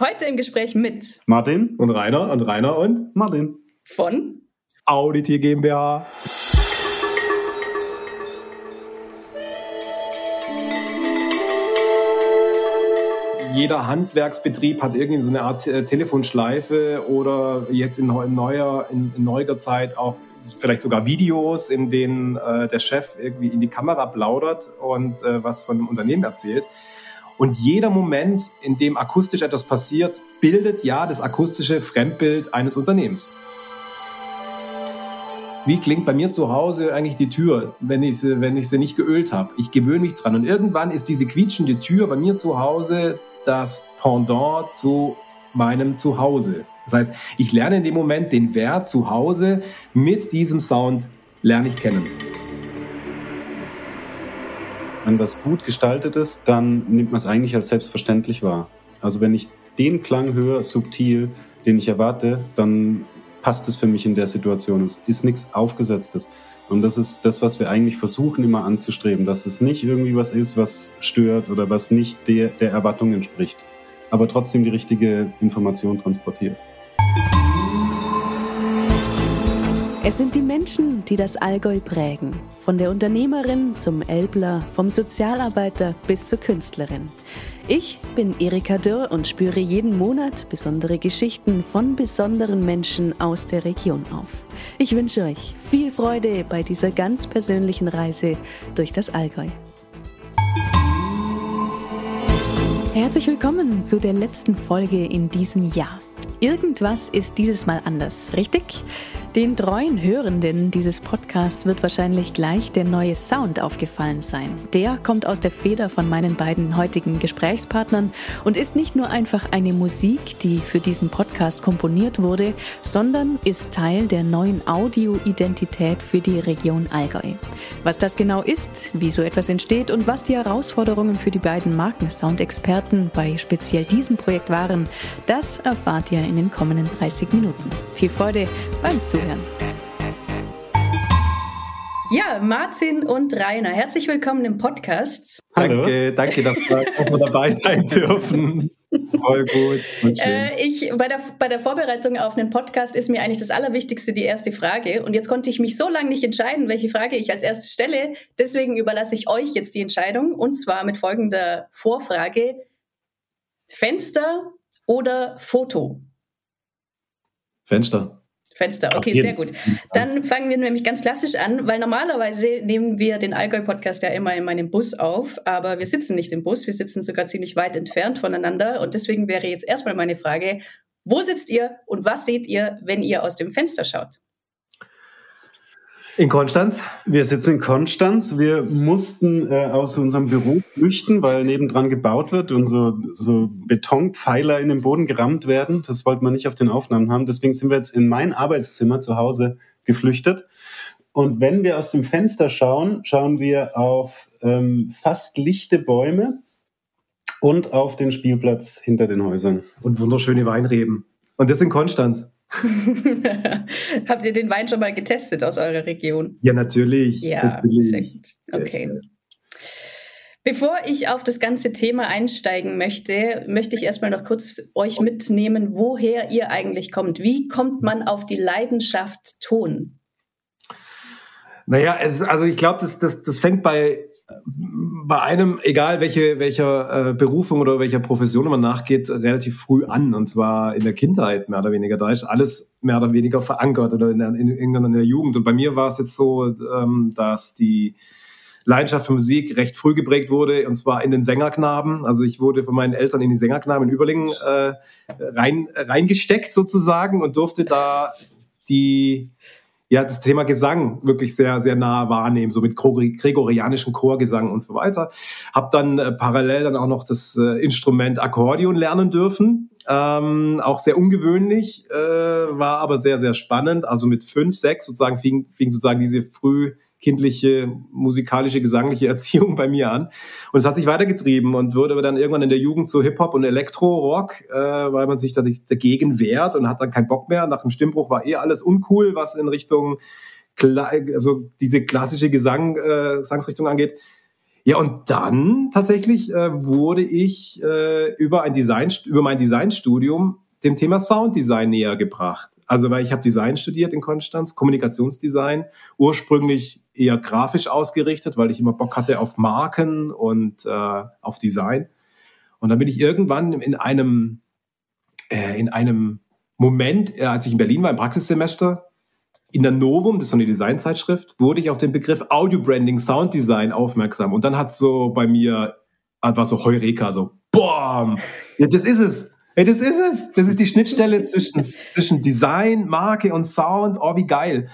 Heute im Gespräch mit Martin und Rainer und Rainer und Martin von Auditier GmbH. Jeder Handwerksbetrieb hat irgendwie so eine Art äh, Telefonschleife oder jetzt in neuer, in, in neuer Zeit auch vielleicht sogar Videos, in denen äh, der Chef irgendwie in die Kamera plaudert und äh, was von dem Unternehmen erzählt. Und jeder Moment, in dem akustisch etwas passiert, bildet ja das akustische Fremdbild eines Unternehmens. Wie klingt bei mir zu Hause eigentlich die Tür, wenn ich sie, wenn ich sie nicht geölt habe? Ich gewöhne mich dran. Und irgendwann ist diese quietschende Tür bei mir zu Hause das Pendant zu meinem Zuhause. Das heißt, ich lerne in dem Moment den Wert zu Hause mit diesem Sound lerne ich kennen wenn was gut gestaltet ist, dann nimmt man es eigentlich als selbstverständlich wahr. Also wenn ich den Klang höre, subtil, den ich erwarte, dann passt es für mich in der Situation. Es ist nichts Aufgesetztes. Und das ist das, was wir eigentlich versuchen immer anzustreben, dass es nicht irgendwie was ist, was stört oder was nicht der, der Erwartung entspricht, aber trotzdem die richtige Information transportiert. Es sind die Menschen, die das Allgäu prägen. Von der Unternehmerin zum Elbler, vom Sozialarbeiter bis zur Künstlerin. Ich bin Erika Dürr und spüre jeden Monat besondere Geschichten von besonderen Menschen aus der Region auf. Ich wünsche euch viel Freude bei dieser ganz persönlichen Reise durch das Allgäu. Herzlich willkommen zu der letzten Folge in diesem Jahr. Irgendwas ist dieses Mal anders, richtig? Den treuen Hörenden dieses Podcasts wird wahrscheinlich gleich der neue Sound aufgefallen sein. Der kommt aus der Feder von meinen beiden heutigen Gesprächspartnern und ist nicht nur einfach eine Musik, die für diesen Podcast komponiert wurde, sondern ist Teil der neuen Audioidentität für die Region Allgäu. Was das genau ist, wie so etwas entsteht und was die Herausforderungen für die beiden Markensound-Experten bei speziell diesem Projekt waren, das erfahrt ihr in den kommenden 30 Minuten. Viel Freude beim Zuhören. Zuhören. Ja, Martin und Rainer, herzlich willkommen im Podcast. Hallo. Danke, danke, dass wir dabei sein dürfen. Voll gut. Äh, ich, bei, der, bei der Vorbereitung auf einen Podcast ist mir eigentlich das Allerwichtigste die erste Frage. Und jetzt konnte ich mich so lange nicht entscheiden, welche Frage ich als erstes stelle. Deswegen überlasse ich euch jetzt die Entscheidung. Und zwar mit folgender Vorfrage. Fenster oder Foto? Fenster. Fenster. Okay, sehr gut. Dann fangen wir nämlich ganz klassisch an, weil normalerweise nehmen wir den Allgäu-Podcast ja immer in meinem Bus auf, aber wir sitzen nicht im Bus, wir sitzen sogar ziemlich weit entfernt voneinander und deswegen wäre jetzt erstmal meine Frage, wo sitzt ihr und was seht ihr, wenn ihr aus dem Fenster schaut? In Konstanz? Wir sitzen in Konstanz. Wir mussten äh, aus unserem Büro flüchten, weil nebendran gebaut wird und so, so Betonpfeiler in den Boden gerammt werden. Das wollten wir nicht auf den Aufnahmen haben. Deswegen sind wir jetzt in mein Arbeitszimmer zu Hause geflüchtet. Und wenn wir aus dem Fenster schauen, schauen wir auf ähm, fast lichte Bäume und auf den Spielplatz hinter den Häusern. Und wunderschöne Weinreben. Und das in Konstanz. Habt ihr den Wein schon mal getestet aus eurer Region? Ja, natürlich. Ja, natürlich. sehr gut. Okay. Bevor ich auf das ganze Thema einsteigen möchte, möchte ich erstmal noch kurz euch mitnehmen, woher ihr eigentlich kommt. Wie kommt man auf die Leidenschaft Ton? Naja, es, also ich glaube, das, das, das fängt bei bei einem, egal welche, welcher äh, Berufung oder welcher Profession man nachgeht, relativ früh an. Und zwar in der Kindheit mehr oder weniger. Da ist alles mehr oder weniger verankert oder in der, in, in der Jugend. Und bei mir war es jetzt so, ähm, dass die Leidenschaft für Musik recht früh geprägt wurde, und zwar in den Sängerknaben. Also ich wurde von meinen Eltern in die Sängerknaben in Überlingen äh, rein, reingesteckt sozusagen und durfte da die ja, das Thema Gesang wirklich sehr, sehr nah wahrnehmen, so mit gregorianischen Chorgesang und so weiter. Hab dann äh, parallel dann auch noch das äh, Instrument Akkordeon lernen dürfen. Ähm, auch sehr ungewöhnlich, äh, war aber sehr, sehr spannend. Also mit fünf, sechs sozusagen fing, fing sozusagen diese früh kindliche, musikalische, gesangliche Erziehung bei mir an. Und es hat sich weitergetrieben und wurde dann irgendwann in der Jugend zu Hip-Hop und Elektro-Rock, äh, weil man sich dagegen wehrt und hat dann keinen Bock mehr. Nach dem Stimmbruch war eh alles uncool, was in Richtung, also diese klassische Gesang, äh, Gesangsrichtung angeht. Ja, und dann tatsächlich äh, wurde ich äh, über ein Design, über mein Designstudium dem Thema Sounddesign näher gebracht. Also weil ich habe Design studiert in Konstanz, Kommunikationsdesign, ursprünglich eher grafisch ausgerichtet, weil ich immer Bock hatte auf Marken und äh, auf Design. Und dann bin ich irgendwann in einem äh, in einem Moment, äh, als ich in Berlin war im Praxissemester, in der Novum, das ist so eine Designzeitschrift, wurde ich auf den Begriff Audio Branding, Sound Design aufmerksam. Und dann hat so bei mir, war so Heureka, so, boom, ja, das ist es. Hey, das ist es. Das ist die Schnittstelle zwischen, zwischen Design, Marke und Sound. Oh, wie geil.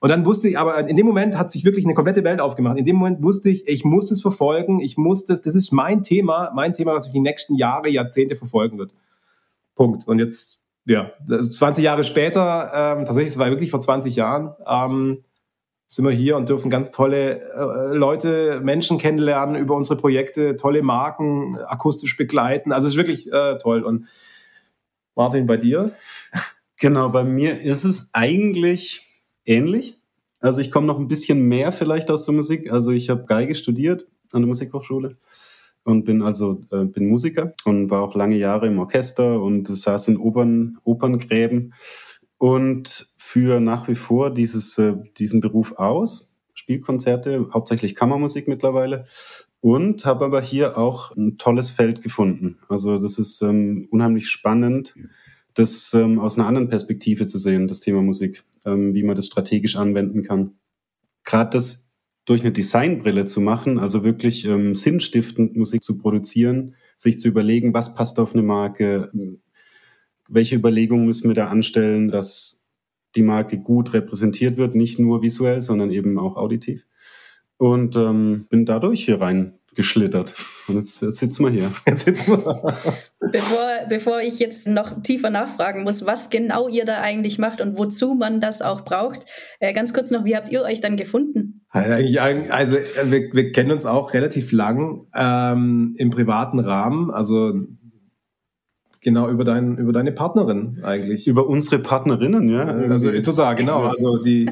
Und dann wusste ich, aber in dem Moment hat sich wirklich eine komplette Welt aufgemacht. In dem Moment wusste ich, ich muss das verfolgen. Ich muss das, das ist mein Thema, mein Thema, was mich die nächsten Jahre, Jahrzehnte verfolgen wird. Punkt. Und jetzt, ja, 20 Jahre später, ähm, tatsächlich, es war wirklich vor 20 Jahren, ähm, sind wir hier und dürfen ganz tolle äh, Leute, Menschen kennenlernen über unsere Projekte, tolle Marken akustisch begleiten. Also es ist wirklich äh, toll. Und Martin, bei dir? Genau, bei mir ist es eigentlich ähnlich. Also ich komme noch ein bisschen mehr vielleicht aus der Musik. Also ich habe Geige studiert an der Musikhochschule und bin also äh, bin Musiker und war auch lange Jahre im Orchester und saß in Opern, Operngräben und führe nach wie vor dieses, äh, diesen Beruf aus. Spielkonzerte, hauptsächlich Kammermusik mittlerweile und habe aber hier auch ein tolles Feld gefunden. Also das ist ähm, unheimlich spannend, das ähm, aus einer anderen Perspektive zu sehen, das Thema Musik, ähm, wie man das strategisch anwenden kann. Gerade das durch eine Designbrille zu machen, also wirklich ähm, sinnstiftend Musik zu produzieren, sich zu überlegen, was passt auf eine Marke, welche Überlegungen müssen wir da anstellen, dass die Marke gut repräsentiert wird, nicht nur visuell, sondern eben auch auditiv. Und ähm, bin dadurch hier rein geschlittert. Und jetzt, jetzt sitzen wir hier. Jetzt sitzen wir. Bevor, bevor ich jetzt noch tiefer nachfragen muss, was genau ihr da eigentlich macht und wozu man das auch braucht, äh, ganz kurz noch, wie habt ihr euch dann gefunden? Also wir, wir kennen uns auch relativ lang ähm, im privaten Rahmen. Also genau über, dein, über deine Partnerin eigentlich. Über unsere Partnerinnen, ja. Also total, genau. Also die,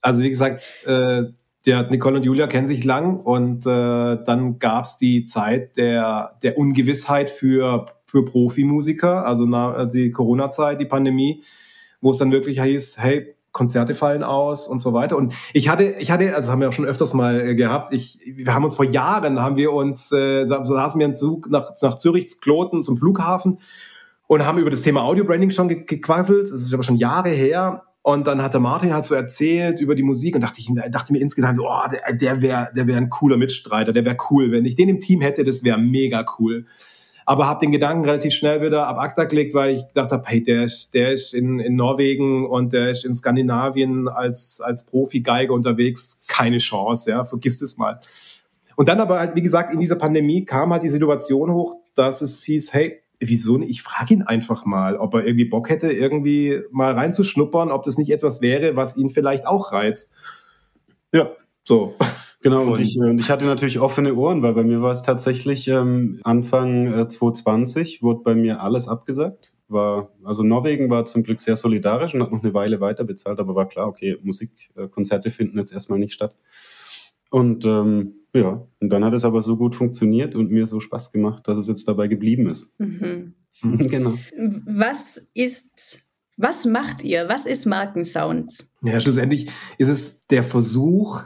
also wie gesagt, äh, der Nicole und Julia kennen sich lang und äh, dann gab es die Zeit der, der Ungewissheit für, für Profimusiker, also na, die Corona-Zeit, die Pandemie, wo es dann wirklich hieß, hey, Konzerte fallen aus und so weiter. Und ich hatte, ich hatte, also haben wir auch schon öfters mal äh, gehabt, ich, wir haben uns vor Jahren, haben wir uns, äh, saßen wir im Zug nach, nach Zürich, Kloten zum Flughafen und haben über das Thema Audio Branding schon gequasselt. Das ist aber schon Jahre her. Und dann hat der Martin halt so erzählt über die Musik und dachte ich dachte mir insgesamt, oh, der, der wäre der wär ein cooler Mitstreiter, der wäre cool. Wenn ich den im Team hätte, das wäre mega cool. Aber habe den Gedanken relativ schnell wieder ab ACTA gelegt, weil ich gedacht habe, hey, der ist, der ist in, in Norwegen und der ist in Skandinavien als, als Profi-Geiger unterwegs. Keine Chance, ja, vergiss das mal. Und dann aber halt, wie gesagt, in dieser Pandemie kam halt die Situation hoch, dass es hieß, hey, wieso nicht? Ich frage ihn einfach mal, ob er irgendwie Bock hätte, irgendwie mal reinzuschnuppern, ob das nicht etwas wäre, was ihn vielleicht auch reizt. Ja, so. Genau, und ich, und ich hatte natürlich offene Ohren, weil bei mir war es tatsächlich ähm, Anfang äh, 2020, wurde bei mir alles abgesagt. War, also Norwegen war zum Glück sehr solidarisch und hat noch eine Weile weiter bezahlt, aber war klar, okay, Musikkonzerte äh, finden jetzt erstmal nicht statt. Und ähm, ja, und dann hat es aber so gut funktioniert und mir so Spaß gemacht, dass es jetzt dabei geblieben ist. Mhm. genau. Was ist, was macht ihr? Was ist Markensound? Ja, schlussendlich ist es der Versuch,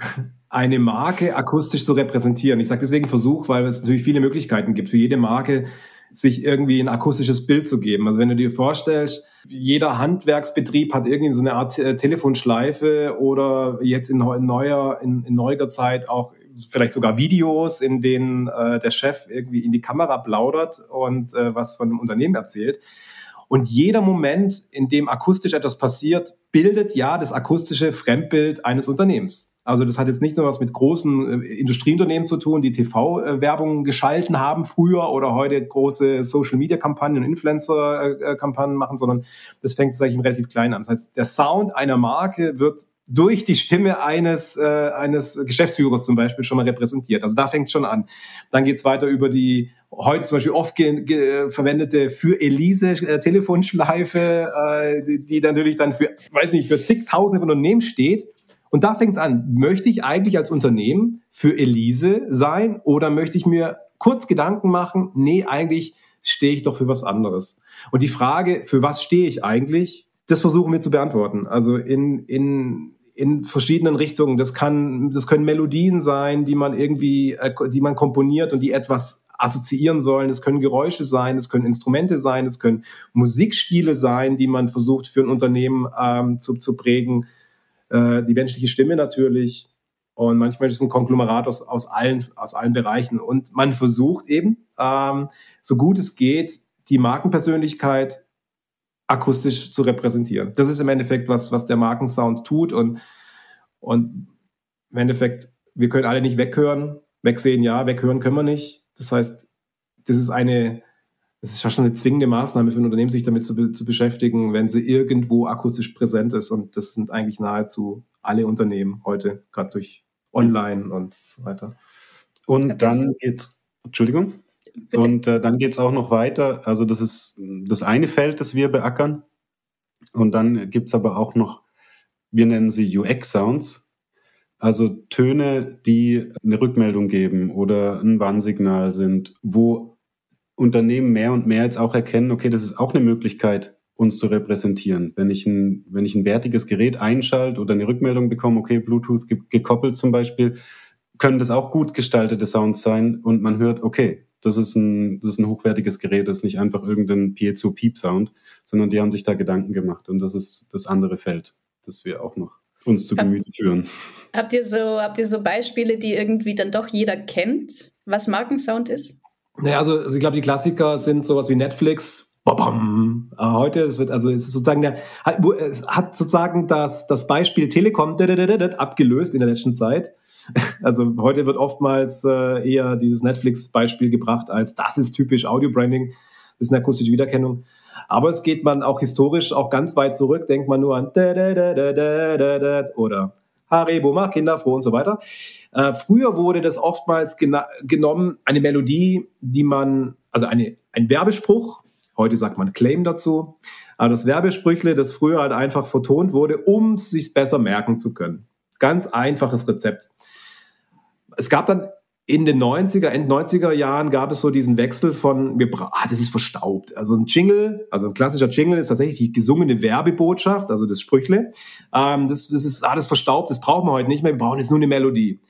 eine Marke akustisch zu repräsentieren. Ich sage deswegen Versuch, weil es natürlich viele Möglichkeiten gibt für jede Marke, sich irgendwie ein akustisches Bild zu geben. Also wenn du dir vorstellst, jeder Handwerksbetrieb hat irgendwie so eine Art äh, Telefonschleife oder jetzt in neuer, in, in neuer Zeit auch vielleicht sogar Videos, in denen äh, der Chef irgendwie in die Kamera plaudert und äh, was von dem Unternehmen erzählt. Und jeder Moment, in dem akustisch etwas passiert, bildet ja das akustische Fremdbild eines Unternehmens. Also das hat jetzt nicht nur was mit großen äh, Industrieunternehmen zu tun, die TV-Werbung geschalten haben früher oder heute große Social-Media-Kampagnen und Influencer-Kampagnen machen, sondern das fängt sag ich, relativ klein an. Das heißt, der Sound einer Marke wird durch die Stimme eines, äh, eines Geschäftsführers zum Beispiel schon mal repräsentiert. Also da fängt schon an. Dann geht's weiter über die heute zum Beispiel oft verwendete für Elise äh, Telefonschleife, äh, die, die natürlich dann für, weiß nicht, für zigtausende von Unternehmen steht Und da fängt es an. Möchte ich eigentlich als Unternehmen für Elise sein oder möchte ich mir kurz Gedanken machen? Nee, eigentlich stehe ich doch für was anderes. Und die Frage, für was stehe ich eigentlich, das versuchen wir zu beantworten. Also in, in, in verschiedenen Richtungen. Das kann, das können Melodien sein, die man irgendwie, äh, die man komponiert und die etwas assoziieren sollen. Es können Geräusche sein, es können Instrumente sein, es können Musikstile sein, die man versucht für ein Unternehmen ähm, zu, zu prägen. Äh, die menschliche Stimme natürlich. Und manchmal ist es ein Konglomerat aus, aus, allen, aus allen Bereichen. Und man versucht eben, ähm, so gut es geht, die Markenpersönlichkeit akustisch zu repräsentieren. Das ist im Endeffekt was, was der Markensound tut und, und im Endeffekt, wir können alle nicht weghören, wegsehen ja, weghören können wir nicht. Das heißt, das ist eine, das ist fast eine zwingende Maßnahme für ein Unternehmen, sich damit zu, zu beschäftigen, wenn sie irgendwo akustisch präsent ist. Und das sind eigentlich nahezu alle Unternehmen heute, gerade durch Online und so weiter. Und dann geht's, Entschuldigung. Und äh, dann geht es auch noch weiter. Also das ist das eine Feld, das wir beackern. Und dann gibt es aber auch noch, wir nennen sie UX-Sounds, also Töne, die eine Rückmeldung geben oder ein Warnsignal sind, wo Unternehmen mehr und mehr jetzt auch erkennen, okay, das ist auch eine Möglichkeit, uns zu repräsentieren. Wenn ich ein, wenn ich ein wertiges Gerät einschalte oder eine Rückmeldung bekomme, okay, Bluetooth gekoppelt zum Beispiel, können das auch gut gestaltete Sounds sein und man hört, okay, das ist ein, das ist ein hochwertiges Gerät, das ist nicht einfach irgendein Piezo-Piep-Sound, sondern die haben sich da Gedanken gemacht und das ist das andere Feld, das wir auch noch uns zu Gemüte führen. Habt ihr so, habt ihr so Beispiele, die irgendwie dann doch jeder kennt, was Markensound ist? Naja, also, also ich glaube, die Klassiker sind sowas wie Netflix, Babam. Äh, heute, es wird also es ist sozusagen der es hat sozusagen das das Beispiel Telekom abgelöst in der letzten Zeit. Also heute wird oftmals äh, eher dieses Netflix-Beispiel gebracht als das ist typisch Audio-Branding, das ist eine akustische Wiedererkennung. Aber es geht man auch historisch auch ganz weit zurück, denkt man nur an oder Haribo macht Kinder froh und so weiter. Äh, früher wurde das oftmals genommen, eine Melodie, die man, also eine, ein Werbespruch, heute sagt man Claim dazu, aber das Werbesprüchle, das früher halt einfach vertont wurde, um es sich besser merken zu können. Ganz einfaches Rezept es gab dann in den 90er, End 90er Jahren gab es so diesen Wechsel von, wir, ah, das ist verstaubt. Also ein Jingle, also ein klassischer Jingle ist tatsächlich die gesungene Werbebotschaft, also das Sprüchle. Ähm, das, das ist alles verstaubt, das brauchen wir heute nicht mehr, wir brauchen jetzt nur eine Melodie.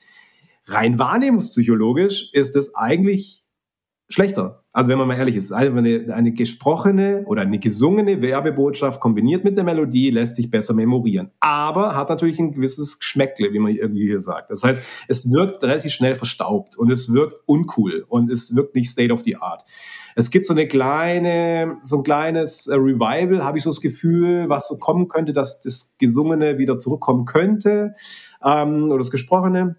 Rein wahrnehmungspsychologisch ist es eigentlich schlechter. Also wenn man mal ehrlich ist, also eine, eine gesprochene oder eine gesungene Werbebotschaft kombiniert mit der Melodie lässt sich besser memorieren. Aber hat natürlich ein gewisses Geschmäckle, wie man irgendwie hier sagt. Das heißt, es wirkt relativ schnell verstaubt und es wirkt uncool und es wirkt nicht state of the art. Es gibt so eine kleine, so ein kleines äh, Revival, habe ich so das Gefühl, was so kommen könnte, dass das Gesungene wieder zurückkommen könnte ähm, oder das Gesprochene.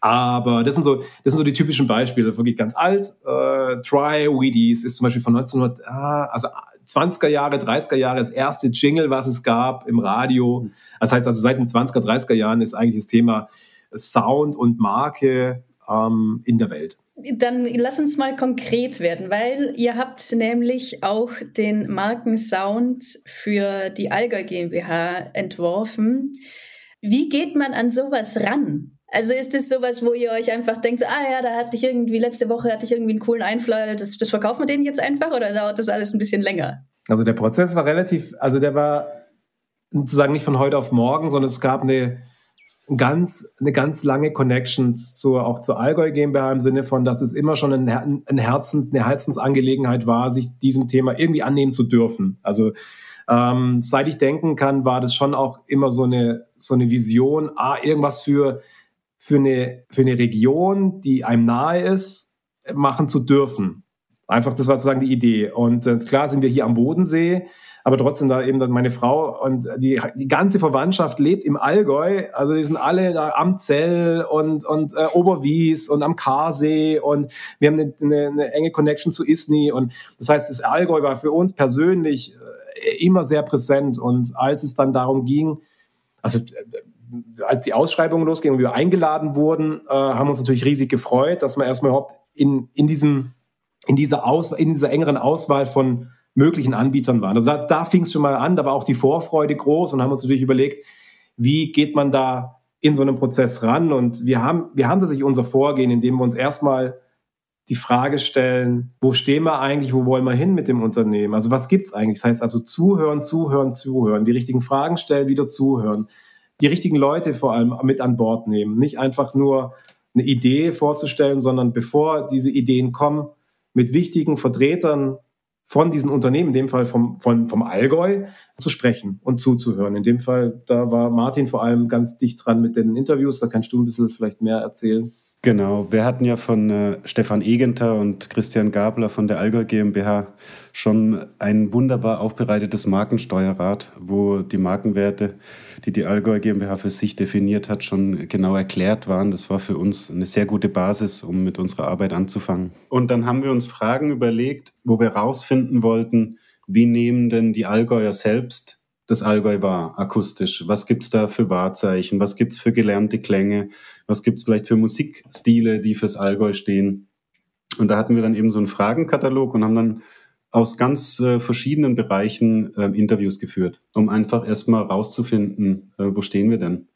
Aber das sind so, das sind so die typischen Beispiele, wirklich ganz alt. Äh, Try Wheaties ist zum Beispiel von 1900, ah, also 20er Jahre, 30er Jahre das erste Jingle, was es gab im Radio. Das heißt also seit den 20er, 30er Jahren ist eigentlich das Thema Sound und Marke ähm, in der Welt. Dann lass uns mal konkret werden, weil ihr habt nämlich auch den Markensound für die Allgäu GmbH entworfen. Wie geht man an sowas ran? Also ist das sowas, wo ihr euch einfach denkt, so, ah ja, da hatte ich irgendwie, letzte Woche hatte ich irgendwie einen coolen Einfall, das, das verkaufen wir denen jetzt einfach oder dauert das alles ein bisschen länger? Also der Prozess war relativ, also der war sozusagen nicht von heute auf morgen, sondern es gab eine ganz, eine ganz lange Connection zur, auch zur Allgäu GmbH im Sinne von, dass es immer schon ein, ein Herzens, eine Herzensangelegenheit war, sich diesem Thema irgendwie annehmen zu dürfen. Also ähm, seit ich denken kann, war das schon auch immer so eine, so eine Vision, ah, irgendwas für für eine, für eine Region, die einem nahe ist, machen zu dürfen. Einfach, das war sozusagen die Idee. Und äh, klar sind wir hier am Bodensee, aber trotzdem da eben dann meine Frau und die, die ganze Verwandtschaft lebt im Allgäu. Also die sind alle da am Zell und, und äh, Oberwies und am Karsee und wir haben eine, eine, eine enge Connection zu Isny. Und das heißt, das Allgäu war für uns persönlich äh, immer sehr präsent. Und als es dann darum ging, also äh, als die Ausschreibung losging und wir eingeladen wurden, äh, haben uns natürlich riesig gefreut, dass man erstmal überhaupt in, in, diesem, in, dieser Aus, in dieser engeren Auswahl von möglichen Anbietern waren. Also da, da fing es schon mal an, da war auch die Vorfreude groß und haben uns natürlich überlegt, wie geht man da in so einem Prozess ran und wir haben, wir haben tatsächlich unser Vorgehen, indem wir uns erstmal die Frage stellen, wo stehen wir eigentlich, wo wollen wir hin mit dem Unternehmen? Also was gibt's eigentlich? Das heißt also zuhören, zuhören, zuhören, die richtigen Fragen stellen, wieder zuhören, die richtigen Leute vor allem mit an Bord nehmen, nicht einfach nur eine Idee vorzustellen, sondern bevor diese Ideen kommen, mit wichtigen Vertretern von diesen Unternehmen, in dem Fall vom, von, vom Allgäu, zu sprechen und zuzuhören. In dem Fall, da war Martin vor allem ganz dicht dran mit den Interviews, da kannst du ein bisschen vielleicht mehr erzählen. Genau, wir hatten ja von äh, Stefan Egenter und Christian Gabler von der Allgäu GmbH schon ein wunderbar aufbereitetes Markensteuerrad, wo die Markenwerte, die die Allgäu GmbH für sich definiert hat, schon genau erklärt waren. Das war für uns eine sehr gute Basis, um mit unserer Arbeit anzufangen. Und dann haben wir uns Fragen überlegt, wo wir herausfinden wollten, wie nehmen denn die Allgäuer selbst das Allgäu wahr, akustisch? Was gibt's da für Wahrzeichen? Was gibt's für gelernte Klänge? Was gibt's vielleicht für Musikstile, die fürs Allgäu stehen? Und da hatten wir dann eben so einen Fragenkatalog und haben dann aus ganz äh, verschiedenen Bereichen äh, Interviews geführt, um einfach erstmal rauszufinden, äh, wo stehen wir denn?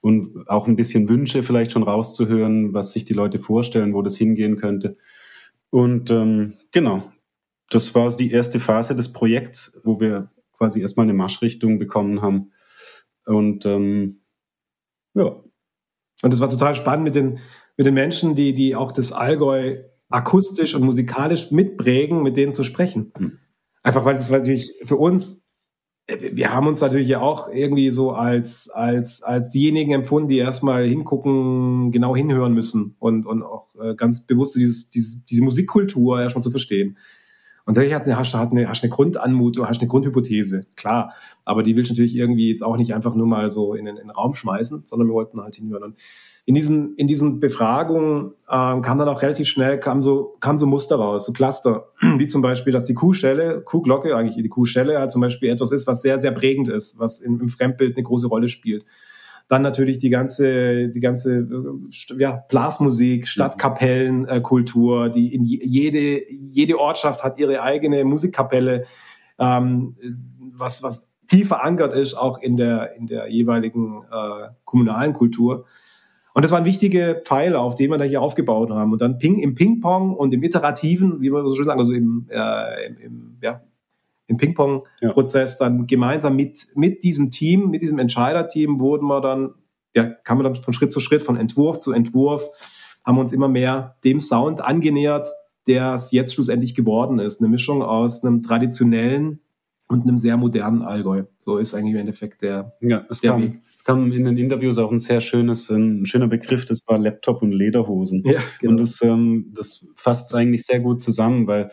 Und auch ein bisschen Wünsche vielleicht schon rauszuhören, was sich die Leute vorstellen, wo das hingehen könnte. Und ähm, genau, das war die erste Phase des Projekts, wo wir quasi erstmal eine Marschrichtung bekommen haben. Und ähm, ja. Und es war total spannend mit den, mit den Menschen, die, die auch das Allgäu akustisch und musikalisch mitprägen, mit denen zu sprechen. Mhm. Einfach weil das natürlich für uns, wir haben uns natürlich ja auch irgendwie so als, als, als diejenigen empfunden, die erstmal hingucken, genau hinhören müssen und, und auch äh, ganz bewusst dieses, diese, diese Musikkultur erstmal zu verstehen. Und da hast du hast, eine, hast eine Grundanmutung, hast eine Grundhypothese, klar. Aber die willst du natürlich irgendwie jetzt auch nicht einfach nur mal so in den, in den Raum schmeißen, sondern wir wollten halt hinhören. Und in diesen, in diesen Befragungen ähm, kam dann auch relativ schnell, kam so, kam so Muster raus, so Cluster, wie zum Beispiel, dass die Kuhstelle, Kuhglocke, eigentlich die Kuhstelle halt zum Beispiel etwas ist, was sehr, sehr prägend ist, was im, im Fremdbild eine große Rolle spielt. Dann natürlich die ganze, die ganze äh, ja, Blasmusik, Stadtkapellenkultur, äh, die in jede, jede Ortschaft hat ihre eigene Musikkapelle, ähm, was, was tief verankert ist, auch in der, in der jeweiligen äh, kommunalen Kultur. Und das waren wichtige Pfeile, auf denen wir da hier aufgebaut haben. Und dann Ping, im Ping-Pong und im Iterativen, wie man so schön sagen, also im, äh, im, im ja, im Ping-Pong-Prozess ja. dann gemeinsam mit, mit diesem Team, mit diesem Entscheiderteam wurden wir dann, ja, kam man dann von Schritt zu Schritt, von Entwurf zu Entwurf, haben uns immer mehr dem Sound angenähert, der es jetzt schlussendlich geworden ist. Eine Mischung aus einem traditionellen und einem sehr modernen Allgäu. So ist eigentlich im Endeffekt der, ja, es der kam, Weg. Es kam in den Interviews auch ein sehr schönes, ein schöner Begriff, das war Laptop und Lederhosen. Ja, genau. Und das, ähm, das fasst es eigentlich sehr gut zusammen, weil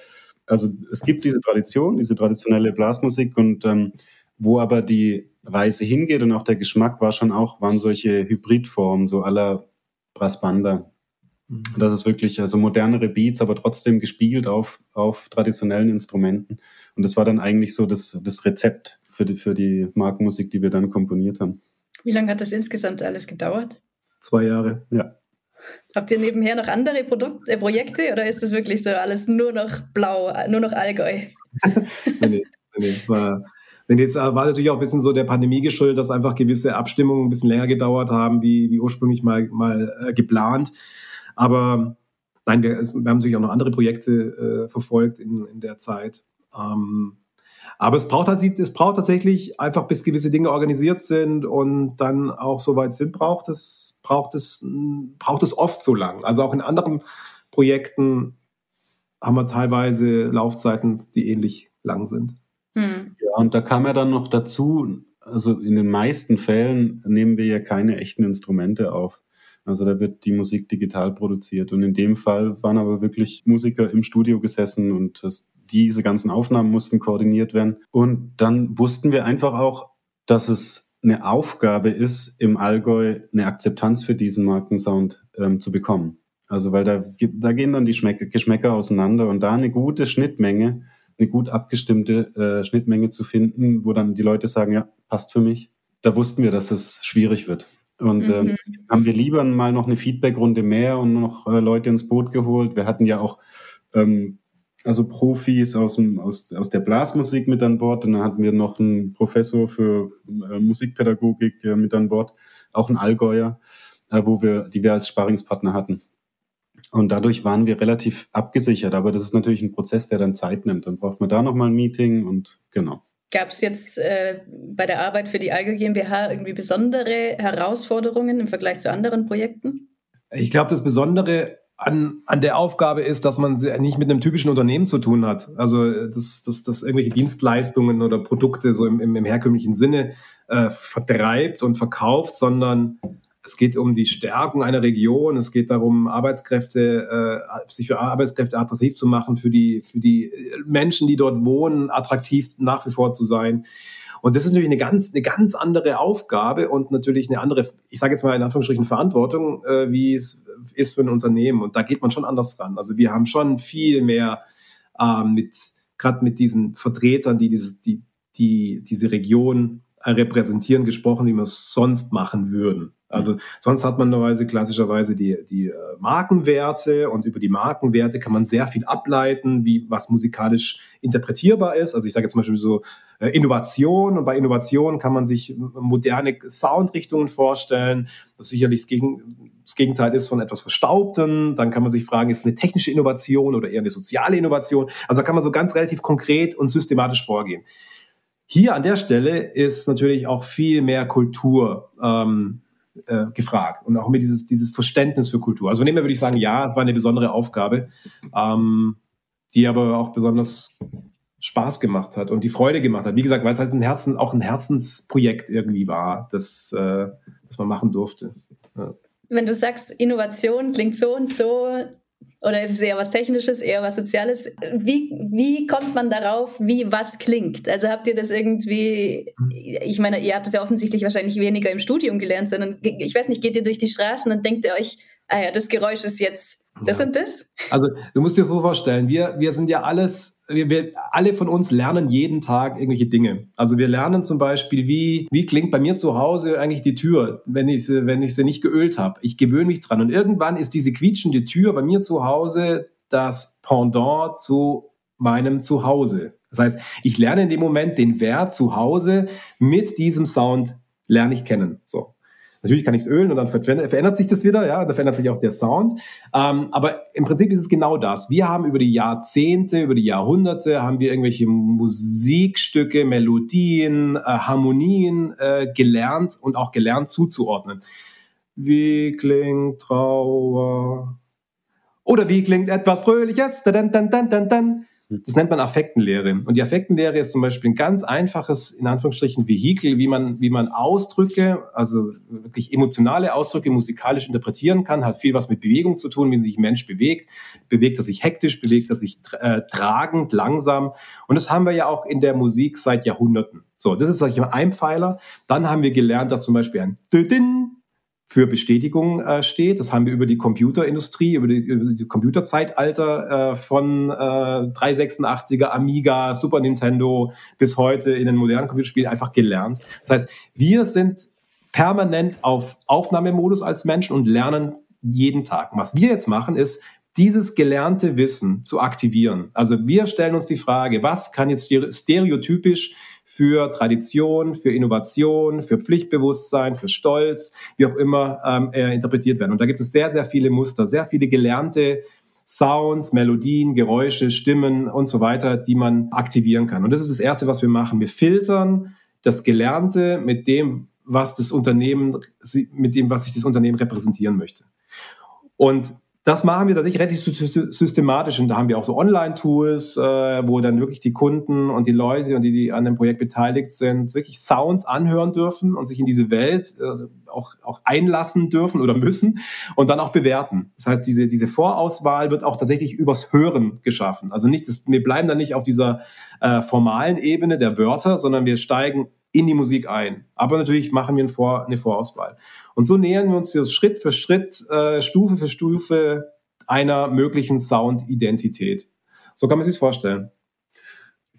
also es gibt diese Tradition, diese traditionelle Blasmusik und ähm, wo aber die Reise hingeht und auch der Geschmack war schon auch, waren solche Hybridformen, so aller Brassbanda. Mhm. Das ist wirklich also modernere Beats, aber trotzdem gespielt auf, auf traditionellen Instrumenten. Und das war dann eigentlich so das, das Rezept für die, für die Markenmusik, die wir dann komponiert haben. Wie lange hat das insgesamt alles gedauert? Zwei Jahre. Ja. Habt ihr nebenher noch andere Produkt, äh, Projekte oder ist das wirklich so alles nur noch blau, nur noch Allgäu? nee, nee, nee, es war, nee, es war natürlich auch ein bisschen so der Pandemie geschuldet, dass einfach gewisse Abstimmungen ein bisschen länger gedauert haben, wie, wie ursprünglich mal, mal äh, geplant. Aber nein, wir, wir, haben natürlich auch noch andere Projekte äh, verfolgt in, in der Zeit. Ähm, aber es braucht, halt, es braucht tatsächlich einfach, bis gewisse Dinge organisiert sind und dann auch soweit sind, braucht es, braucht es, braucht es oft so lang. Also auch in anderen Projekten haben wir teilweise Laufzeiten, die ähnlich lang sind. Hm. Ja, und da kam ja dann noch dazu, also in den meisten Fällen nehmen wir ja keine echten Instrumente auf. Also da wird die Musik digital produziert. Und in dem Fall waren aber wirklich Musiker im Studio gesessen und das diese ganzen Aufnahmen mussten koordiniert werden. Und dann wussten wir einfach auch, dass es eine Aufgabe ist, im Allgäu eine Akzeptanz für diesen Markensound ähm, zu bekommen. Also weil da, da gehen dann die Schmeck Geschmäcker auseinander und da eine gute Schnittmenge, eine gut abgestimmte äh, Schnittmenge zu finden, wo dann die Leute sagen, ja, passt für mich. Da wussten wir, dass es schwierig wird. Und ähm, mhm. ähm, haben wir lieber mal noch eine Feedbackrunde mehr und noch äh, Leute ins Boot geholt. Wir hatten ja auch ähm, also Profis aus, dem, aus, aus der Blasmusik mit an Bord und dann hatten wir noch einen Professor für äh, Musikpädagogik äh, mit an Bord, auch ein Allgäuer, äh, wo wir, die wir als Sparingspartner hatten. Und dadurch waren wir relativ abgesichert. Aber das ist natürlich ein Prozess, der dann Zeit nimmt. Dann braucht man da nochmal ein Meeting und genau. Gab es jetzt äh, bei der Arbeit für die Algo GmbH irgendwie besondere Herausforderungen im Vergleich zu anderen Projekten? Ich glaube, das Besondere an, an der Aufgabe ist, dass man nicht mit einem typischen Unternehmen zu tun hat. Also dass, dass, dass irgendwelche Dienstleistungen oder Produkte so im, im, im herkömmlichen Sinne äh, vertreibt und verkauft, sondern es geht um die Stärkung einer Region. Es geht darum, Arbeitskräfte, äh, sich für Arbeitskräfte attraktiv zu machen, für die, für die Menschen, die dort wohnen, attraktiv nach wie vor zu sein. Und das ist natürlich eine ganz, eine ganz andere Aufgabe und natürlich eine andere, ich sage jetzt mal in Anführungsstrichen Verantwortung, äh, wie es ist für ein Unternehmen. Und da geht man schon anders ran. Also wir haben schon viel mehr äh, mit, gerade mit diesen Vertretern, die, dieses, die, die diese Region repräsentieren, gesprochen, wie wir es sonst machen würden. Also sonst hat man normalerweise klassischerweise die, die äh, Markenwerte und über die Markenwerte kann man sehr viel ableiten, wie was musikalisch interpretierbar ist. Also ich sage jetzt zum Beispiel so äh, Innovation und bei Innovation kann man sich moderne Soundrichtungen vorstellen, das sicherlich das, Gegen, das Gegenteil ist von etwas Verstaubtem. Dann kann man sich fragen, ist es eine technische Innovation oder eher eine soziale Innovation? Also da kann man so ganz relativ konkret und systematisch vorgehen. Hier an der Stelle ist natürlich auch viel mehr Kultur ähm, äh, gefragt und auch mit dieses, dieses Verständnis für Kultur. Also von dem her würde ich sagen, ja, es war eine besondere Aufgabe, ähm, die aber auch besonders Spaß gemacht hat und die Freude gemacht hat. Wie gesagt, weil es halt ein Herzen, auch ein Herzensprojekt irgendwie war, das, äh, das man machen durfte. Ja. Wenn du sagst, Innovation klingt so und so, oder ist es eher was Technisches, eher was Soziales? Wie, wie kommt man darauf, wie was klingt? Also habt ihr das irgendwie, ich meine, ihr habt es ja offensichtlich wahrscheinlich weniger im Studium gelernt, sondern ich weiß nicht, geht ihr durch die Straßen und denkt ihr euch, ah ja, das Geräusch ist jetzt das ja. und das? Also du musst dir vorstellen, wir, wir sind ja alles wir, wir alle von uns lernen jeden Tag irgendwelche Dinge. Also wir lernen zum Beispiel, wie, wie klingt bei mir zu Hause eigentlich die Tür, wenn ich sie, wenn ich sie nicht geölt habe. Ich gewöhne mich dran. Und irgendwann ist diese quietschende Tür bei mir zu Hause das Pendant zu meinem Zuhause. Das heißt, ich lerne in dem Moment den Wert zu Hause mit diesem Sound lerne ich kennen. So. Natürlich kann ich es ölen und dann verändert sich das wieder, ja, da verändert sich auch der Sound. Ähm, aber im Prinzip ist es genau das. Wir haben über die Jahrzehnte, über die Jahrhunderte, haben wir irgendwelche Musikstücke, Melodien, äh, Harmonien äh, gelernt und auch gelernt zuzuordnen. Wie klingt Trauer? Oder wie klingt etwas Fröhliches? Dann, dann, dann, dann, dann. Das nennt man Affektenlehre. Und die Affektenlehre ist zum Beispiel ein ganz einfaches, in Anführungsstrichen, Vehikel, wie man, wie man Ausdrücke, also wirklich emotionale Ausdrücke musikalisch interpretieren kann, hat viel was mit Bewegung zu tun, wie sich ein Mensch bewegt. Bewegt er sich hektisch, bewegt er sich äh, tragend, langsam. Und das haben wir ja auch in der Musik seit Jahrhunderten. So, das ist, sag ich mal, ein Pfeiler. Dann haben wir gelernt, dass zum Beispiel ein Dödin für Bestätigung äh, steht. Das haben wir über die Computerindustrie, über die, über die Computerzeitalter äh, von äh, 386er, Amiga, Super Nintendo bis heute in den modernen Computerspielen einfach gelernt. Das heißt, wir sind permanent auf Aufnahmemodus als Menschen und lernen jeden Tag. Was wir jetzt machen, ist, dieses gelernte Wissen zu aktivieren. Also wir stellen uns die Frage, was kann jetzt stereotypisch für Tradition, für Innovation, für Pflichtbewusstsein, für Stolz, wie auch immer ähm, äh, interpretiert werden. Und da gibt es sehr, sehr viele Muster, sehr viele gelernte Sounds, Melodien, Geräusche, Stimmen und so weiter, die man aktivieren kann. Und das ist das Erste, was wir machen. Wir filtern das Gelernte mit dem, was das Unternehmen, mit dem, was sich das Unternehmen repräsentieren möchte. Und das machen wir tatsächlich relativ systematisch und da haben wir auch so Online-Tools, äh, wo dann wirklich die Kunden und die Leute und die, die an dem Projekt beteiligt sind, wirklich Sounds anhören dürfen und sich in diese Welt äh, auch, auch einlassen dürfen oder müssen und dann auch bewerten. Das heißt, diese, diese Vorauswahl wird auch tatsächlich übers Hören geschaffen. Also nicht, das, wir bleiben dann nicht auf dieser äh, formalen Ebene der Wörter, sondern wir steigen in die Musik ein. Aber natürlich machen wir eine, Vor eine Vorauswahl. Und so nähern wir uns jetzt Schritt für Schritt, äh, Stufe für Stufe einer möglichen Sound-Identität. So kann man sich vorstellen.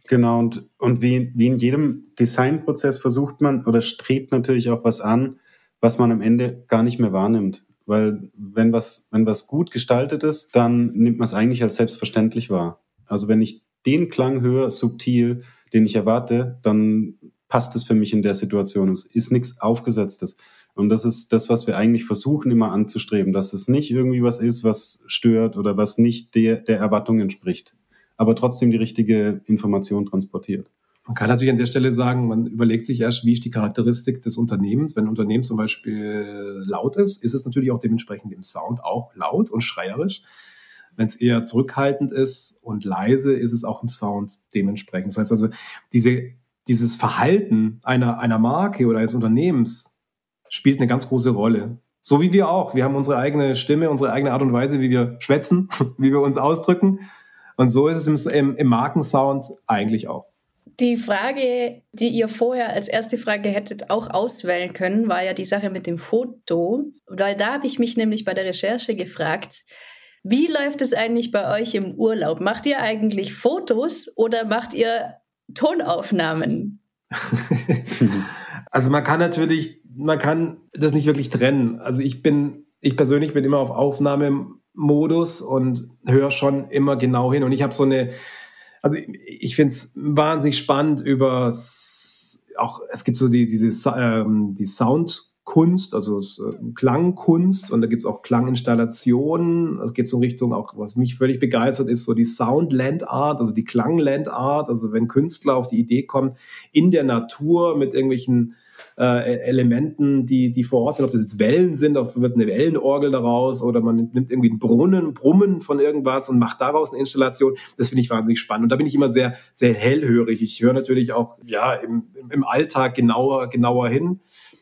Genau, und, und wie, wie in jedem Designprozess versucht man oder strebt natürlich auch was an, was man am Ende gar nicht mehr wahrnimmt. Weil wenn was, wenn was gut gestaltet ist, dann nimmt man es eigentlich als selbstverständlich wahr. Also wenn ich den Klang höre, subtil, den ich erwarte, dann passt es für mich in der Situation. Es ist nichts Aufgesetztes. Und das ist das, was wir eigentlich versuchen immer anzustreben, dass es nicht irgendwie was ist, was stört oder was nicht der, der Erwartung entspricht, aber trotzdem die richtige Information transportiert. Man kann natürlich an der Stelle sagen, man überlegt sich erst, wie ist die Charakteristik des Unternehmens. Wenn ein Unternehmen zum Beispiel laut ist, ist es natürlich auch dementsprechend im Sound auch laut und schreierisch. Wenn es eher zurückhaltend ist und leise, ist es auch im Sound dementsprechend. Das heißt also, diese, dieses Verhalten einer, einer Marke oder eines Unternehmens spielt eine ganz große Rolle. So wie wir auch. Wir haben unsere eigene Stimme, unsere eigene Art und Weise, wie wir schwätzen, wie wir uns ausdrücken. Und so ist es im, im, im Markensound eigentlich auch. Die Frage, die ihr vorher als erste Frage hättet auch auswählen können, war ja die Sache mit dem Foto. Weil da habe ich mich nämlich bei der Recherche gefragt, wie läuft es eigentlich bei euch im Urlaub? Macht ihr eigentlich Fotos oder macht ihr Tonaufnahmen? also man kann natürlich, man kann das nicht wirklich trennen. Also ich bin, ich persönlich bin immer auf Aufnahmemodus und höre schon immer genau hin. Und ich habe so eine, also ich finde es wahnsinnig spannend über auch, es gibt so die, diese ähm, die Soundkunst, also äh, Klangkunst und da gibt es auch Klanginstallationen. Es geht so in Richtung, auch was mich völlig begeistert, ist so die Soundlandart, also die Klanglandart. Also wenn Künstler auf die Idee kommen, in der Natur mit irgendwelchen äh, Elementen, die, die vor Ort sind, ob das jetzt Wellen sind, ob wird eine Wellenorgel daraus oder man nimmt irgendwie einen Brunnen, Brummen von irgendwas und macht daraus eine Installation. Das finde ich wahnsinnig spannend. Und da bin ich immer sehr, sehr hellhörig. Ich höre natürlich auch ja, im, im Alltag genauer, genauer hin.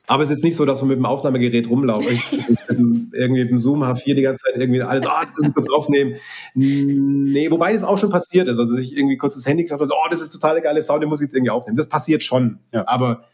Aber es ist jetzt nicht so, dass man mit dem Aufnahmegerät rumlaufe. Ich, irgendwie mit dem Zoom H4 die ganze Zeit irgendwie alles, ah, das muss ich kurz aufnehmen. Nee, wobei das auch schon passiert ist. Also ich irgendwie kurz das Handy geschafft habe, oh, das ist total geile Sound, den muss ich jetzt irgendwie aufnehmen. Das passiert schon. Ja. Aber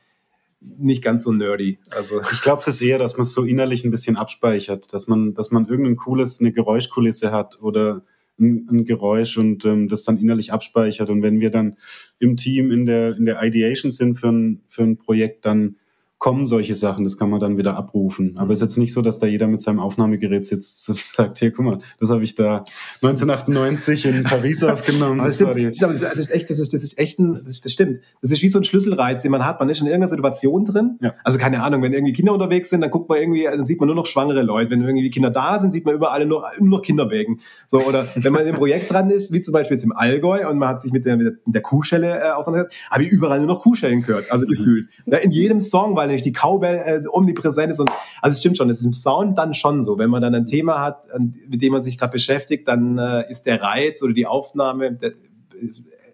nicht ganz so nerdy. Also ich glaube, es ist eher, dass man es so innerlich ein bisschen abspeichert, dass man, dass man irgendein cooles, eine Geräuschkulisse hat oder ein, ein Geräusch und ähm, das dann innerlich abspeichert. Und wenn wir dann im Team in der, in der Ideation sind für ein, für ein Projekt, dann kommen solche Sachen, das kann man dann wieder abrufen. Aber es ist jetzt nicht so, dass da jeder mit seinem Aufnahmegerät sitzt und sagt, hier, guck mal, das habe ich da 1998 in Paris aufgenommen. das, Sorry. Stimmt, das, ist echt, das ist, das ist echt ein, das, das, stimmt. Das ist wie so ein Schlüsselreiz, den man hat. Man ist in irgendeiner Situation drin. Ja. Also keine Ahnung, wenn irgendwie Kinder unterwegs sind, dann guckt man irgendwie, dann sieht man nur noch schwangere Leute. Wenn irgendwie Kinder da sind, sieht man überall nur, nur noch Kinderwägen. So, oder wenn man im Projekt dran ist, wie zum Beispiel jetzt im Allgäu und man hat sich mit der, mit der, mit der Kuhschelle äh, auseinandergesetzt, habe ich überall nur noch Kuhschellen gehört, also mhm. gefühlt. Ja, in jedem Song, weil nämlich die Cowbell äh, omnipräsent ist. Und, also es stimmt schon, es ist im Sound dann schon so. Wenn man dann ein Thema hat, mit dem man sich gerade beschäftigt, dann äh, ist der Reiz oder die Aufnahme, der,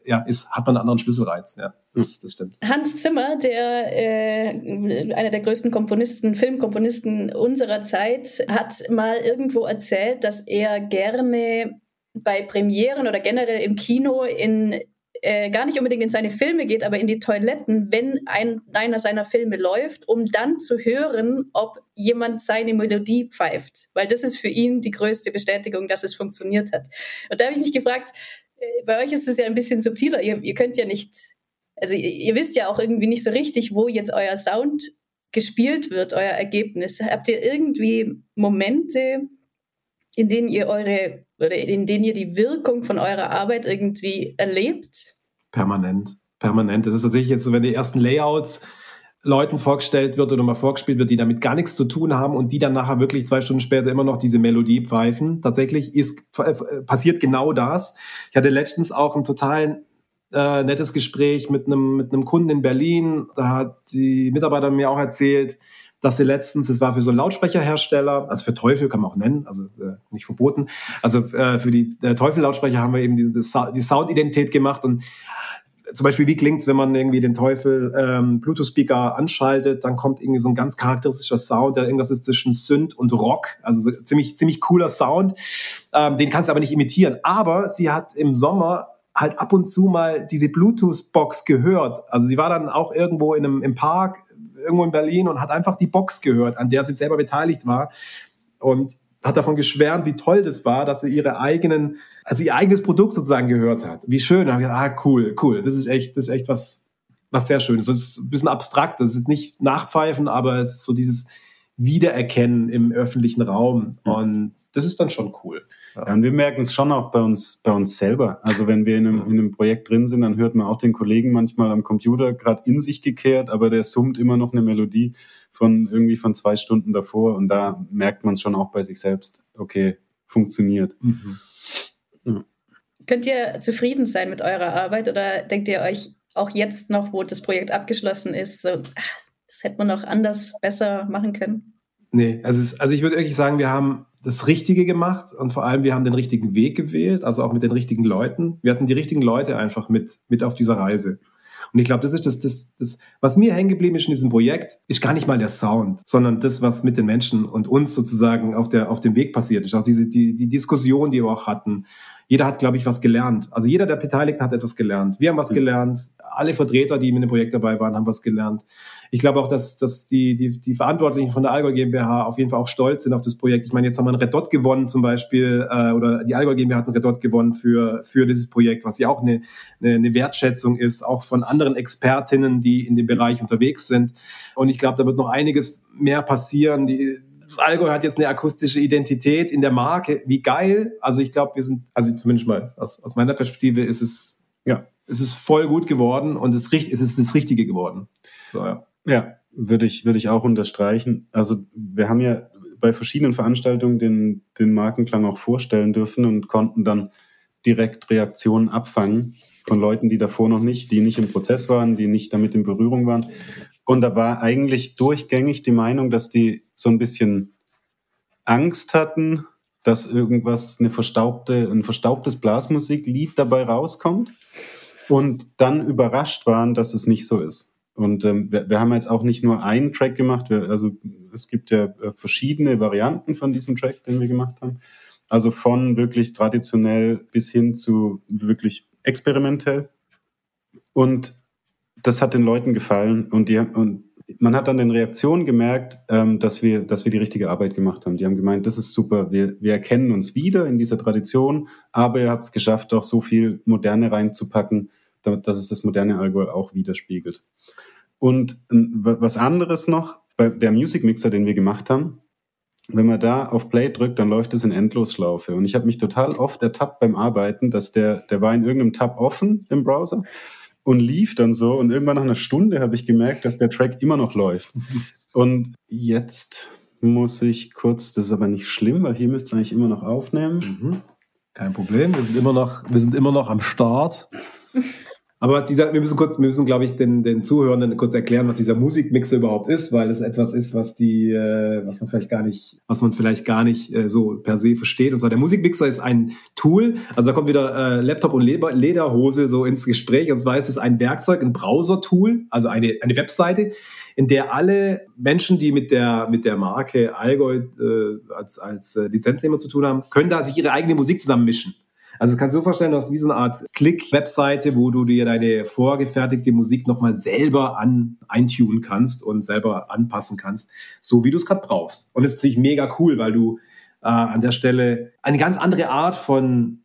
ja, ist, hat man einen anderen Schlüsselreiz. Ja, das, das stimmt. Hans Zimmer, der äh, einer der größten Komponisten, Filmkomponisten unserer Zeit, hat mal irgendwo erzählt, dass er gerne bei Premieren oder generell im Kino in äh, gar nicht unbedingt in seine Filme geht, aber in die Toiletten, wenn ein, einer seiner Filme läuft, um dann zu hören, ob jemand seine Melodie pfeift. Weil das ist für ihn die größte Bestätigung, dass es funktioniert hat. Und da habe ich mich gefragt, äh, bei euch ist es ja ein bisschen subtiler. Ihr, ihr könnt ja nicht, also ihr, ihr wisst ja auch irgendwie nicht so richtig, wo jetzt euer Sound gespielt wird, euer Ergebnis. Habt ihr irgendwie Momente, in denen ihr eure oder in denen ihr die Wirkung von eurer Arbeit irgendwie erlebt? Permanent, permanent. Das ist tatsächlich jetzt so, wenn die ersten Layouts Leuten vorgestellt wird oder mal vorgespielt wird, die damit gar nichts zu tun haben und die dann nachher wirklich zwei Stunden später immer noch diese Melodie pfeifen. Tatsächlich ist äh, passiert genau das. Ich hatte letztens auch ein total äh, nettes Gespräch mit einem mit einem Kunden in Berlin. Da hat die Mitarbeiter mir auch erzählt, dass sie letztens, es war für so einen Lautsprecherhersteller, also für Teufel kann man auch nennen, also äh, nicht verboten, also äh, für die äh, Teufel-Lautsprecher haben wir eben die, die Soundidentität gemacht und zum Beispiel, wie klingt's, wenn man irgendwie den Teufel ähm, Bluetooth-Speaker anschaltet, dann kommt irgendwie so ein ganz charakteristischer Sound, der irgendwas ist zwischen Synth und Rock, also so ziemlich ziemlich cooler Sound. Ähm, den kannst du aber nicht imitieren. Aber sie hat im Sommer halt ab und zu mal diese Bluetooth-Box gehört. Also sie war dann auch irgendwo in einem im Park irgendwo in Berlin und hat einfach die Box gehört, an der sie selber beteiligt war. Und hat davon geschwärmt, wie toll das war, dass sie ihre eigenen, also ihr eigenes Produkt sozusagen gehört hat. Wie schön. Da habe ich gedacht, ah, cool, cool. Das ist echt, das ist echt was, was sehr schönes. Das ist ein bisschen abstrakt. Das ist nicht nachpfeifen, aber es ist so dieses Wiedererkennen im öffentlichen Raum. Und das ist dann schon cool. Ja. ja und wir merken es schon auch bei uns, bei uns selber. Also wenn wir in einem, in einem Projekt drin sind, dann hört man auch den Kollegen manchmal am Computer gerade in sich gekehrt, aber der summt immer noch eine Melodie von irgendwie von zwei Stunden davor und da merkt man es schon auch bei sich selbst. Okay, funktioniert. Mhm. Ja. Könnt ihr zufrieden sein mit eurer Arbeit oder denkt ihr euch auch jetzt noch, wo das Projekt abgeschlossen ist, so, ach, das hätte man noch anders, besser machen können? Nee, also, es, also ich würde wirklich sagen, wir haben das Richtige gemacht und vor allem wir haben den richtigen Weg gewählt, also auch mit den richtigen Leuten. Wir hatten die richtigen Leute einfach mit, mit auf dieser Reise. Und ich glaube, das ist das, das, das, was mir hängen geblieben ist in diesem Projekt, ist gar nicht mal der Sound, sondern das, was mit den Menschen und uns sozusagen auf, der, auf dem Weg passiert ist. Auch diese, die, die Diskussion, die wir auch hatten. Jeder hat, glaube ich, was gelernt. Also jeder der Beteiligten hat etwas gelernt. Wir haben was gelernt. Alle Vertreter, die mit dem Projekt dabei waren, haben was gelernt ich glaube auch, dass, dass die, die, die Verantwortlichen von der Allgäu GmbH auf jeden Fall auch stolz sind auf das Projekt. Ich meine, jetzt haben wir einen Red Dot gewonnen zum Beispiel, äh, oder die Allgäu GmbH hat einen Red Dot gewonnen für, für dieses Projekt, was ja auch eine, eine, eine Wertschätzung ist, auch von anderen Expertinnen, die in dem Bereich unterwegs sind. Und ich glaube, da wird noch einiges mehr passieren. Die, das Allgäu hat jetzt eine akustische Identität in der Marke. Wie geil. Also ich glaube, wir sind, also zumindest mal aus, aus meiner Perspektive ist es, ja, es ist voll gut geworden und es, es ist das Richtige geworden. So, ja. Ja, würde ich, würde ich auch unterstreichen. Also wir haben ja bei verschiedenen Veranstaltungen den, den Markenklang auch vorstellen dürfen und konnten dann direkt Reaktionen abfangen von Leuten, die davor noch nicht, die nicht im Prozess waren, die nicht damit in Berührung waren. Und da war eigentlich durchgängig die Meinung, dass die so ein bisschen Angst hatten, dass irgendwas, eine verstaubte, ein verstaubtes Blasmusiklied dabei rauskommt und dann überrascht waren, dass es nicht so ist. Und ähm, wir, wir haben jetzt auch nicht nur einen Track gemacht, wir, also es gibt ja äh, verschiedene Varianten von diesem Track, den wir gemacht haben. Also von wirklich traditionell bis hin zu wirklich experimentell. Und das hat den Leuten gefallen und die und man hat an den Reaktionen gemerkt, ähm, dass wir, dass wir die richtige Arbeit gemacht haben. Die haben gemeint, das ist super, wir, wir erkennen uns wieder in dieser Tradition, aber ihr habt es geschafft, auch so viel Moderne reinzupacken, damit, dass es das moderne Allgäu auch widerspiegelt. Und was anderes noch, bei der Music Mixer, den wir gemacht haben, wenn man da auf Play drückt, dann läuft es in Endlosschlaufe. Und ich habe mich total oft ertappt beim Arbeiten, dass der, der war in irgendeinem Tab offen im Browser und lief dann so. Und irgendwann nach einer Stunde habe ich gemerkt, dass der Track immer noch läuft. Und jetzt muss ich kurz, das ist aber nicht schlimm, weil hier müsste es eigentlich immer noch aufnehmen. Mhm. Kein Problem, wir sind immer noch, wir sind immer noch am Start. Aber dieser, wir müssen kurz, wir müssen, glaube ich, den, den Zuhörenden kurz erklären, was dieser Musikmixer überhaupt ist, weil es etwas ist, was die, äh, was man vielleicht gar nicht, was man vielleicht gar nicht äh, so per se versteht. Und zwar der Musikmixer ist ein Tool, also da kommt wieder äh, Laptop und Lederhose so ins Gespräch. Und zwar ist es ein Werkzeug, ein Browser-Tool, also eine, eine Webseite, in der alle Menschen, die mit der, mit der Marke Allgäu äh, als, als äh, Lizenznehmer zu tun haben, können da sich ihre eigene Musik zusammenmischen. Also kannst du dir vorstellen, du hast wie so eine Art Klick-Webseite, wo du dir deine vorgefertigte Musik nochmal selber an, eintunen kannst und selber anpassen kannst, so wie du es gerade brauchst. Und es ist natürlich mega cool, weil du äh, an der Stelle eine ganz andere Art von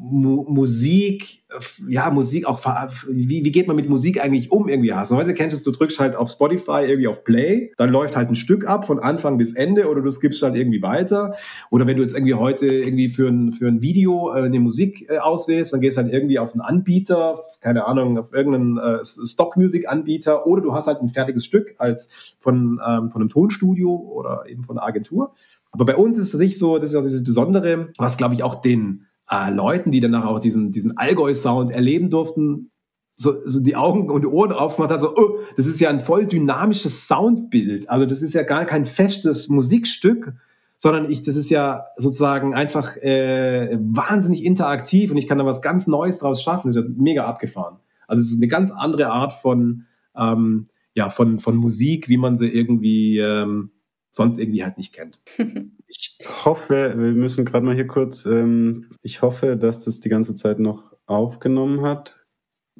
Mu Musik ja, Musik auch, wie, wie geht man mit Musik eigentlich um irgendwie hast. Normalerweise kennst du, du drückst halt auf Spotify irgendwie auf Play, dann läuft halt ein Stück ab von Anfang bis Ende oder du skippst halt irgendwie weiter. Oder wenn du jetzt irgendwie heute irgendwie für ein, für ein Video äh, eine Musik äh, auswählst, dann gehst du halt irgendwie auf einen Anbieter, keine Ahnung, auf irgendeinen äh, Stock-Music-Anbieter oder du hast halt ein fertiges Stück als von, ähm, von einem Tonstudio oder eben von einer Agentur. Aber bei uns ist es nicht so, das ist auch dieses Besondere, was glaube ich auch den äh, Leuten, die danach auch diesen, diesen Allgäu-Sound erleben durften, so, so die Augen und die Ohren aufgemacht hat, so, oh, das ist ja ein voll dynamisches Soundbild. Also das ist ja gar kein festes Musikstück, sondern ich, das ist ja sozusagen einfach äh, wahnsinnig interaktiv und ich kann da was ganz Neues draus schaffen. Das ist ja mega abgefahren. Also es ist eine ganz andere Art von, ähm, ja, von, von Musik, wie man sie irgendwie ähm, sonst irgendwie halt nicht kennt. Ich hoffe, wir müssen gerade mal hier kurz, ähm, ich hoffe, dass das die ganze Zeit noch aufgenommen hat.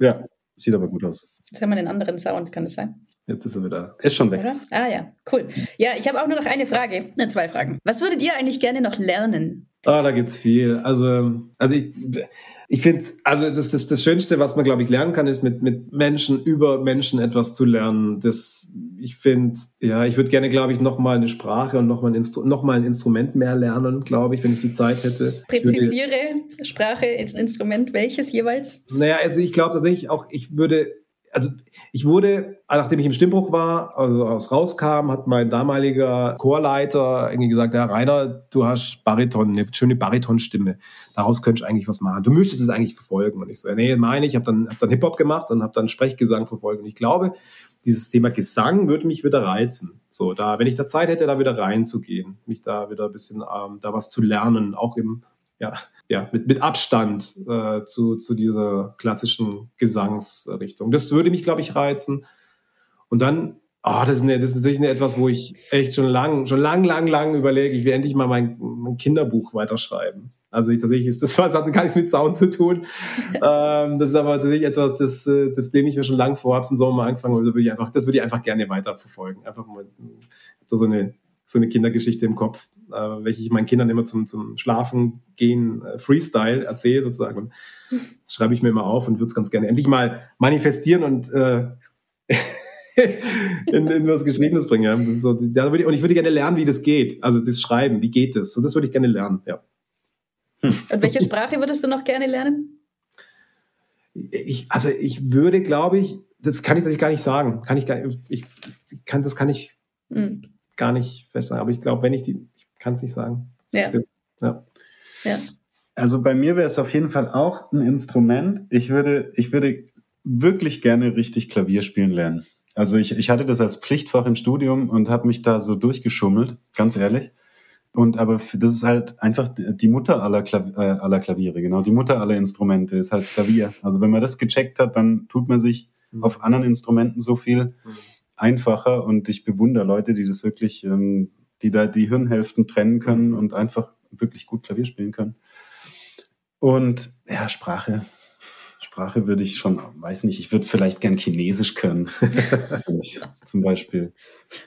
Ja, sieht aber gut aus. Jetzt haben wir den anderen Sound, kann das sein? Jetzt ist er wieder. Ist schon weg. Oder? Ah ja, cool. Ja, ich habe auch nur noch eine Frage, ne, zwei Fragen. Was würdet ihr eigentlich gerne noch lernen? Ah, da gibt's viel. Also, also ich, ich finde, also das, das, das Schönste, was man, glaube ich, lernen kann, ist mit, mit Menschen über Menschen etwas zu lernen. Das, ich finde, ja, ich würde gerne, glaube ich, nochmal eine Sprache und nochmal ein, Instru noch ein Instrument mehr lernen, glaube ich, wenn ich die Zeit hätte. Präzisiere würde, Sprache, Instrument, welches jeweils? Naja, also ich glaube tatsächlich auch, ich würde also ich wurde, nachdem ich im Stimmbruch war, also aus rauskam, hat mein damaliger Chorleiter irgendwie gesagt, ja, Rainer, du hast Bariton, eine schöne Baritonstimme. Daraus könntest du eigentlich was machen. Du müsstest es eigentlich verfolgen. Und ich so, nee, meine ich, habe dann, hab dann Hip-Hop gemacht und habe dann Sprechgesang verfolgt. Und ich glaube, dieses Thema Gesang würde mich wieder reizen. So, da, wenn ich da Zeit hätte, da wieder reinzugehen, mich da wieder ein bisschen, ähm, da was zu lernen, auch im ja, ja, mit, mit Abstand äh, zu, zu dieser klassischen Gesangsrichtung. Das würde mich, glaube ich, reizen. Und dann, oh, das ist, eine, das ist tatsächlich etwas, wo ich echt schon lang, schon lang, lang, lang überlege, ich will endlich mal mein, mein Kinderbuch weiterschreiben. Also ich, tatsächlich ist das was, hat gar nichts mit Sound zu tun. ähm, das ist aber tatsächlich etwas, das, äh, das nehme ich mir schon lang vor, habe es im Sommer mal angefangen, aber das würde ich einfach, das würde ich einfach gerne weiterverfolgen. Einfach mal so eine, so eine Kindergeschichte im Kopf äh, welche ich meinen Kindern immer zum, zum Schlafen gehen äh, Freestyle erzähle sozusagen. Und das schreibe ich mir immer auf und würde es ganz gerne endlich mal manifestieren und äh, in, in was Geschriebenes bringen. Ja. Das ist so, ja, und ich würde gerne lernen, wie das geht. Also das Schreiben, wie geht das? So, das würde ich gerne lernen, ja. Und welche Sprache würdest du noch gerne lernen? Ich, also ich würde, glaube ich, das kann ich, das gar nicht sagen. Kann ich gar nicht, ich kann, das kann ich mhm. gar nicht fest sagen. Aber ich glaube, wenn ich die, kann es nicht sagen. Ja. Jetzt, ja. ja. Also bei mir wäre es auf jeden Fall auch ein Instrument. Ich würde, ich würde wirklich gerne richtig Klavier spielen lernen. Also ich, ich hatte das als Pflichtfach im Studium und habe mich da so durchgeschummelt, ganz ehrlich. Und aber das ist halt einfach die Mutter aller, Klav äh, aller Klaviere, genau. Die Mutter aller Instrumente ist halt Klavier. Also wenn man das gecheckt hat, dann tut man sich mhm. auf anderen Instrumenten so viel mhm. einfacher. Und ich bewundere Leute, die das wirklich ähm, die da die Hirnhälften trennen können und einfach wirklich gut Klavier spielen können. Und ja, Sprache. Sprache würde ich schon, weiß nicht, ich würde vielleicht gern Chinesisch können. zum Beispiel.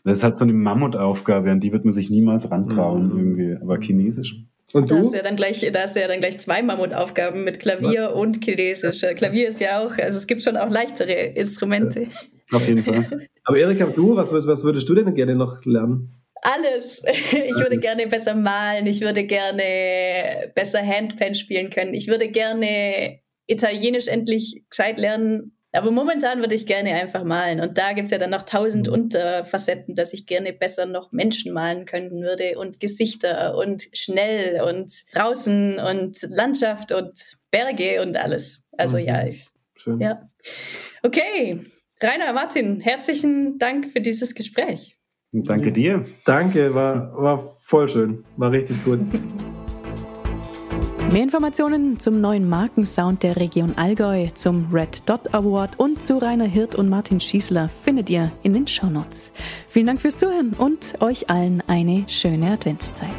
Das ist halt so eine Mammutaufgabe, an die wird man sich niemals rantrauen mhm. irgendwie. Aber Chinesisch. Und du? Da hast du ja dann gleich, da hast du ja dann gleich zwei Mammutaufgaben mit Klavier Was? und Chinesisch. Klavier ist ja auch, also es gibt schon auch leichtere Instrumente. Ja, auf jeden Fall. Aber Erika, du, was, was würdest du denn gerne noch lernen? Alles. Ich würde gerne besser malen, ich würde gerne besser Handpan spielen können, ich würde gerne Italienisch endlich gescheit lernen. Aber momentan würde ich gerne einfach malen. Und da gibt es ja dann noch tausend mhm. Unterfacetten, dass ich gerne besser noch Menschen malen können würde und Gesichter und schnell und draußen und Landschaft und Berge und alles. Also mhm. ja, ich, Schön. ja. Okay, Rainer, Martin, herzlichen Dank für dieses Gespräch. Danke dir. Danke, war, war voll schön. War richtig gut. Mehr Informationen zum neuen Markensound der Region Allgäu, zum Red Dot Award und zu Rainer Hirt und Martin Schießler findet ihr in den Shownotes. Vielen Dank fürs Zuhören und euch allen eine schöne Adventszeit.